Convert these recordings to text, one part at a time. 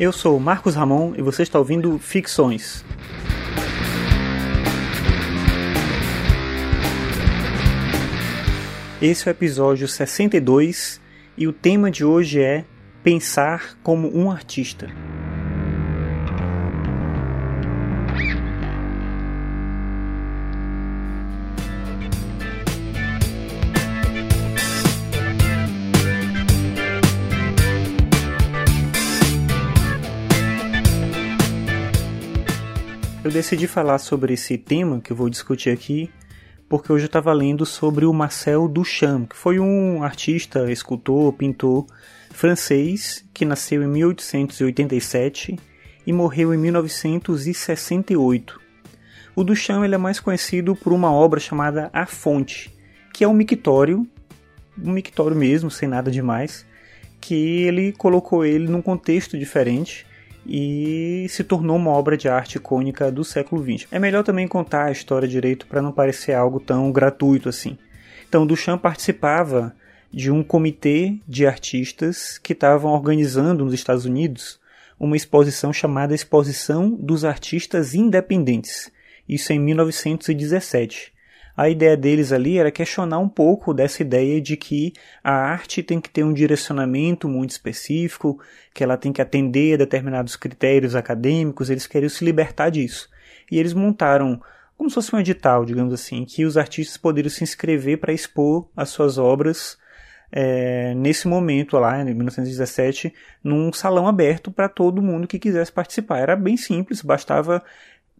Eu sou Marcos Ramon e você está ouvindo Ficções. Esse é o episódio 62 e o tema de hoje é Pensar como um artista. Eu decidi falar sobre esse tema que eu vou discutir aqui porque hoje eu estava lendo sobre o Marcel Duchamp, que foi um artista, escultor, pintor francês que nasceu em 1887 e morreu em 1968. O Duchamp ele é mais conhecido por uma obra chamada A Fonte, que é um mictório, um mictório mesmo, sem nada demais, que ele colocou ele num contexto diferente e se tornou uma obra de arte icônica do século XX. É melhor também contar a história direito para não parecer algo tão gratuito assim. Então, Duchamp participava de um comitê de artistas que estavam organizando nos Estados Unidos uma exposição chamada Exposição dos Artistas Independentes. Isso em 1917 a ideia deles ali era questionar um pouco dessa ideia de que a arte tem que ter um direcionamento muito específico, que ela tem que atender a determinados critérios acadêmicos, eles queriam se libertar disso. E eles montaram como se fosse um edital, digamos assim, que os artistas poderiam se inscrever para expor as suas obras é, nesse momento lá, em 1917, num salão aberto para todo mundo que quisesse participar. Era bem simples, bastava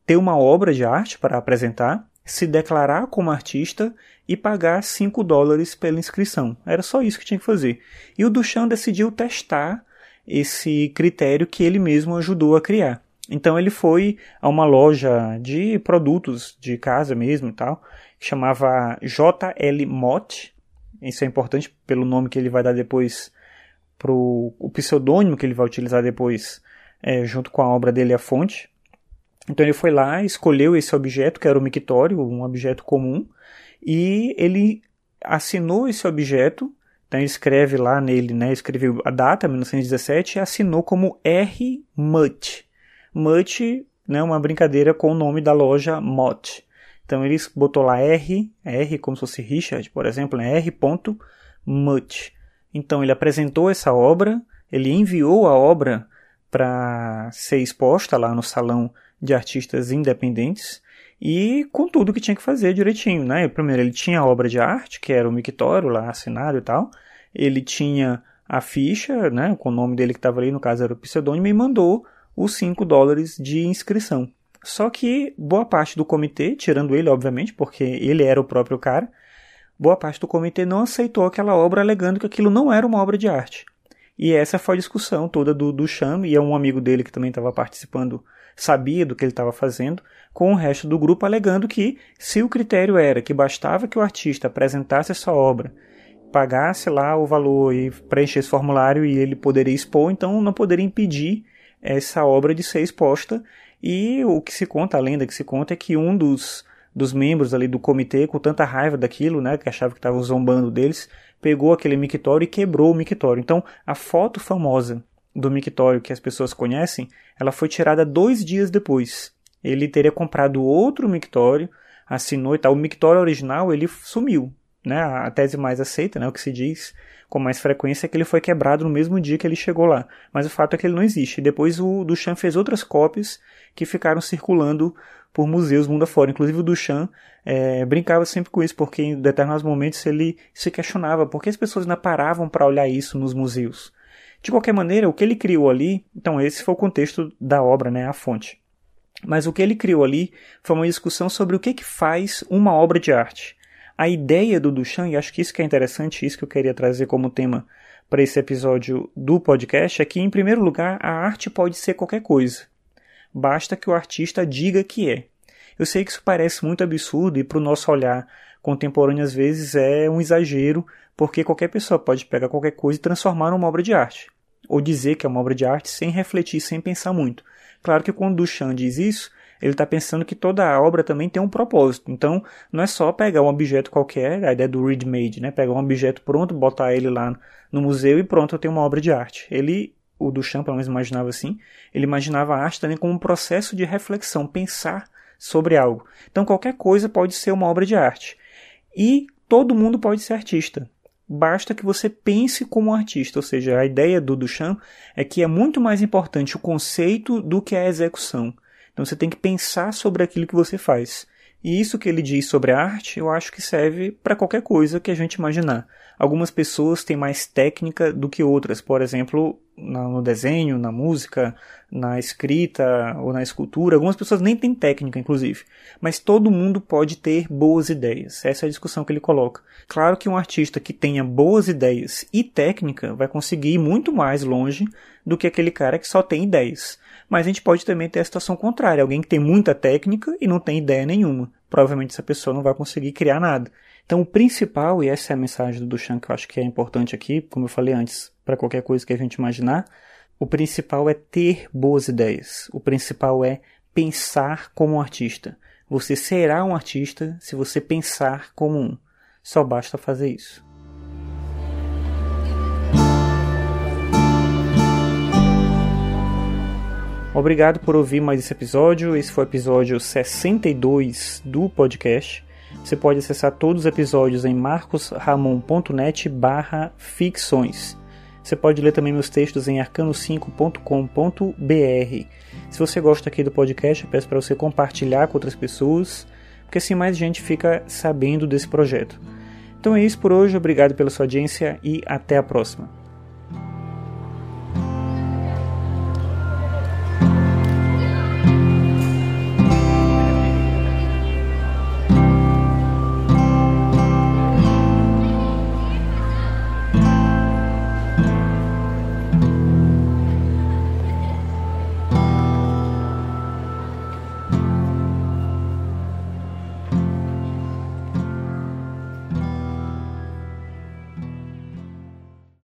ter uma obra de arte para apresentar se declarar como artista e pagar 5 dólares pela inscrição. Era só isso que tinha que fazer. E o Duchamp decidiu testar esse critério que ele mesmo ajudou a criar. Então ele foi a uma loja de produtos de casa mesmo e tal, que chamava JL Mott. Isso é importante pelo nome que ele vai dar depois pro o pseudônimo que ele vai utilizar depois é, junto com a obra dele a fonte. Então ele foi lá, escolheu esse objeto, que era o mictório, um objeto comum, e ele assinou esse objeto, então ele escreve lá nele, né, escreveu a data, 1917, e assinou como R. Mutt. Mutt, né, uma brincadeira com o nome da loja Mott. Então ele botou lá R, R como se fosse Richard, por exemplo, né, R. Mutt. Então ele apresentou essa obra, ele enviou a obra para ser exposta lá no salão de artistas independentes e com tudo que tinha que fazer direitinho, né? Primeiro ele tinha a obra de arte, que era o mictório lá assinado e tal. Ele tinha a ficha, né, com o nome dele que estava ali, no caso era o pseudônimo, e mandou os 5 dólares de inscrição. Só que boa parte do comitê, tirando ele, obviamente, porque ele era o próprio cara, boa parte do comitê não aceitou aquela obra alegando que aquilo não era uma obra de arte. E essa foi a discussão toda do, do Cham, e é um amigo dele que também estava participando sabia do que ele estava fazendo, com o resto do grupo alegando que, se o critério era que bastava que o artista apresentasse a sua obra, pagasse lá o valor e preenchesse esse formulário e ele poderia expor, então não poderia impedir essa obra de ser exposta. E o que se conta, a lenda que se conta, é que um dos, dos membros ali do comitê, com tanta raiva daquilo, né, que achava que estavam zombando deles, pegou aquele mictório e quebrou o mictório. Então, a foto famosa do mictório que as pessoas conhecem, ela foi tirada dois dias depois. Ele teria comprado outro mictório, assinou e tal. O mictório original ele sumiu. Né? A tese mais aceita, né? o que se diz com mais frequência, é que ele foi quebrado no mesmo dia que ele chegou lá. Mas o fato é que ele não existe. Depois o Duchamp fez outras cópias que ficaram circulando por museus mundo afora. Inclusive o Duchamp é, brincava sempre com isso, porque em determinados momentos ele se questionava por que as pessoas ainda paravam para olhar isso nos museus. De qualquer maneira, o que ele criou ali, então esse foi o contexto da obra, né, a fonte. Mas o que ele criou ali foi uma discussão sobre o que, que faz uma obra de arte. A ideia do Duchamp, e acho que isso que é interessante, isso que eu queria trazer como tema para esse episódio do podcast, é que, em primeiro lugar, a arte pode ser qualquer coisa. Basta que o artista diga que é. Eu sei que isso parece muito absurdo e, para o nosso olhar contemporâneo, às vezes é um exagero, porque qualquer pessoa pode pegar qualquer coisa e transformar numa obra de arte, ou dizer que é uma obra de arte sem refletir, sem pensar muito. Claro que quando Duchamp diz isso, ele está pensando que toda a obra também tem um propósito. Então, não é só pegar um objeto qualquer, a ideia do ready-made, né? Pegar um objeto pronto, botar ele lá no museu e pronto, eu tenho uma obra de arte. Ele o Duchamp pelo menos imaginava assim, ele imaginava a arte também como um processo de reflexão, pensar sobre algo. Então qualquer coisa pode ser uma obra de arte. E todo mundo pode ser artista. Basta que você pense como artista, ou seja, a ideia do Duchamp é que é muito mais importante o conceito do que a execução. Então você tem que pensar sobre aquilo que você faz. E isso que ele diz sobre a arte, eu acho que serve para qualquer coisa que a gente imaginar. Algumas pessoas têm mais técnica do que outras, por exemplo, no desenho, na música, na escrita ou na escultura. Algumas pessoas nem têm técnica, inclusive. Mas todo mundo pode ter boas ideias. Essa é a discussão que ele coloca. Claro que um artista que tenha boas ideias e técnica vai conseguir ir muito mais longe do que aquele cara que só tem ideias. Mas a gente pode também ter a situação contrária, alguém que tem muita técnica e não tem ideia nenhuma. Provavelmente essa pessoa não vai conseguir criar nada. Então o principal, e essa é a mensagem do Duchamp que eu acho que é importante aqui, como eu falei antes, para qualquer coisa que a gente imaginar, o principal é ter boas ideias. O principal é pensar como um artista. Você será um artista se você pensar como um. Só basta fazer isso. Obrigado por ouvir mais esse episódio. Esse foi o episódio 62 do podcast. Você pode acessar todos os episódios em marcosramon.net barra ficções. Você pode ler também meus textos em arcano5.com.br. Se você gosta aqui do podcast, peço para você compartilhar com outras pessoas, porque assim mais gente fica sabendo desse projeto. Então é isso por hoje, obrigado pela sua audiência e até a próxima.